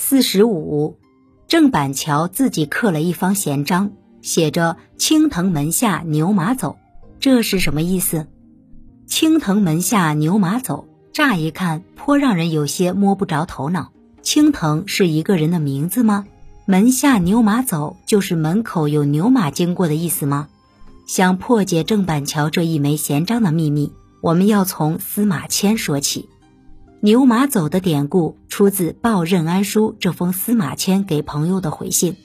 四十五，郑板桥自己刻了一方闲章，写着“青藤门下牛马走”，这是什么意思？青藤门下牛马走，乍一看颇让人有些摸不着头脑。青藤是一个人的名字吗？门下牛马走就是门口有牛马经过的意思吗？想破解郑板桥这一枚闲章的秘密，我们要从司马迁说起。牛马走的典故出自《报任安书》这封司马迁给朋友的回信。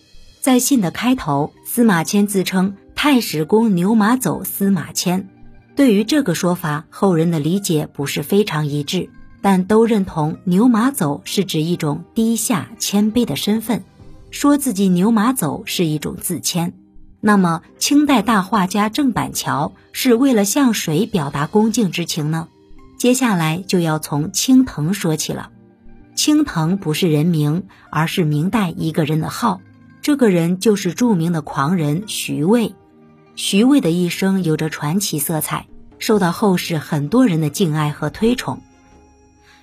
在信的开头，司马迁自称太史公牛马走司马迁。对于这个说法，后人的理解不是非常一致，但都认同牛马走是指一种低下谦卑的身份，说自己牛马走是一种自谦。那么，清代大画家郑板桥是为了向谁表达恭敬之情呢？接下来就要从青藤说起了。青藤不是人名，而是明代一个人的号。这个人就是著名的狂人徐渭。徐渭的一生有着传奇色彩，受到后世很多人的敬爱和推崇。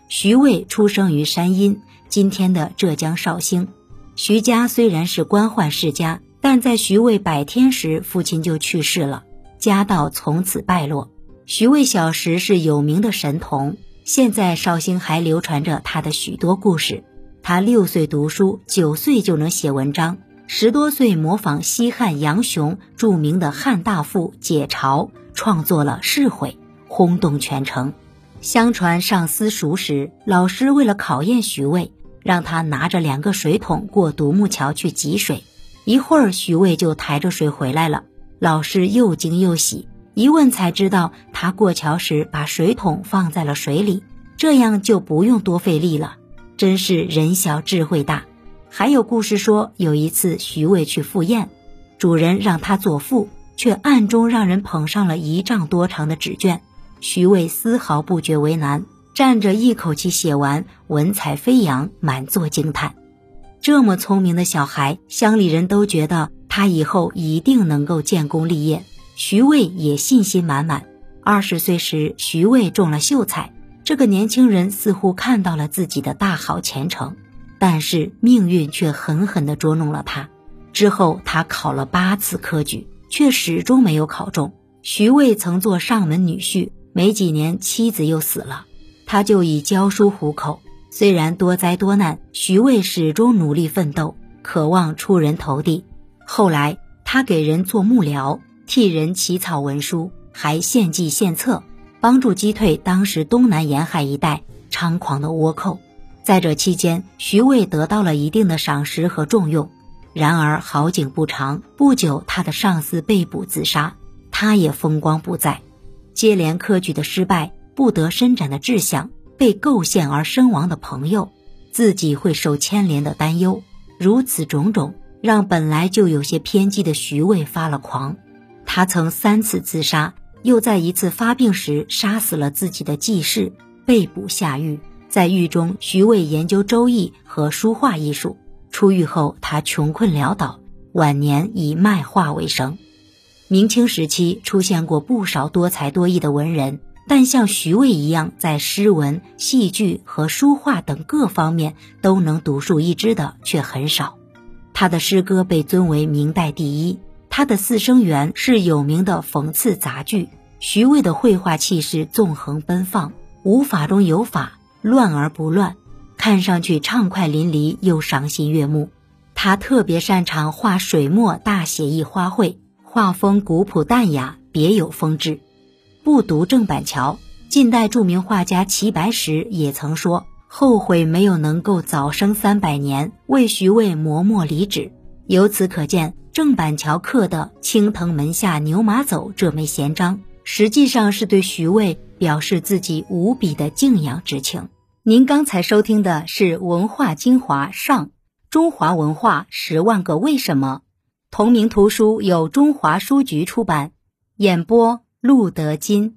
徐渭出生于山阴，今天的浙江绍兴。徐家虽然是官宦世家，但在徐渭百天时，父亲就去世了，家道从此败落。徐渭小时是有名的神童，现在绍兴还流传着他的许多故事。他六岁读书，九岁就能写文章，十多岁模仿西汉杨雄著名的汉大夫解嘲，创作了《释悔》，轰动全城。相传上私塾时，老师为了考验徐渭，让他拿着两个水桶过独木桥去汲水，一会儿徐渭就抬着水回来了。老师又惊又喜。一问才知道，他过桥时把水桶放在了水里，这样就不用多费力了。真是人小智慧大。还有故事说，有一次徐渭去赴宴，主人让他作赋，却暗中让人捧上了一丈多长的纸卷。徐渭丝毫不觉为难，站着一口气写完，文采飞扬，满座惊叹。这么聪明的小孩，乡里人都觉得他以后一定能够建功立业。徐渭也信心满满。二十岁时，徐渭中了秀才。这个年轻人似乎看到了自己的大好前程，但是命运却狠狠地捉弄了他。之后，他考了八次科举，却始终没有考中。徐渭曾做上门女婿，没几年妻子又死了，他就以教书糊口。虽然多灾多难，徐渭始终努力奋斗，渴望出人头地。后来，他给人做幕僚。替人起草文书，还献计献策，帮助击退当时东南沿海一带猖狂的倭寇。在这期间，徐渭得到了一定的赏识和重用。然而好景不长，不久他的上司被捕自杀，他也风光不再。接连科举的失败，不得伸展的志向，被构陷而身亡的朋友，自己会受牵连的担忧，如此种种，让本来就有些偏激的徐渭发了狂。他曾三次自杀，又在一次发病时杀死了自己的继室，被捕下狱。在狱中，徐渭研究《周易》和书画艺术。出狱后，他穷困潦倒，晚年以卖画为生。明清时期出现过不少多才多艺的文人，但像徐渭一样在诗文、戏剧和书画等各方面都能独树一帜的却很少。他的诗歌被尊为明代第一。他的《四声园》是有名的讽刺杂剧。徐渭的绘画气势纵横奔放，无法中有法，乱而不乱，看上去畅快淋漓又赏心悦目。他特别擅长画水墨大写意花卉，画风古朴淡雅，别有风致。不读郑板桥，近代著名画家齐白石也曾说后悔没有能够早生三百年，为徐渭磨墨离纸。由此可见。郑板桥刻的“青藤门下牛马走”这枚闲章，实际上是对徐渭表示自己无比的敬仰之情。您刚才收听的是《文化精华上中华文化十万个为什么》，同名图书由中华书局出版，演播陆德金。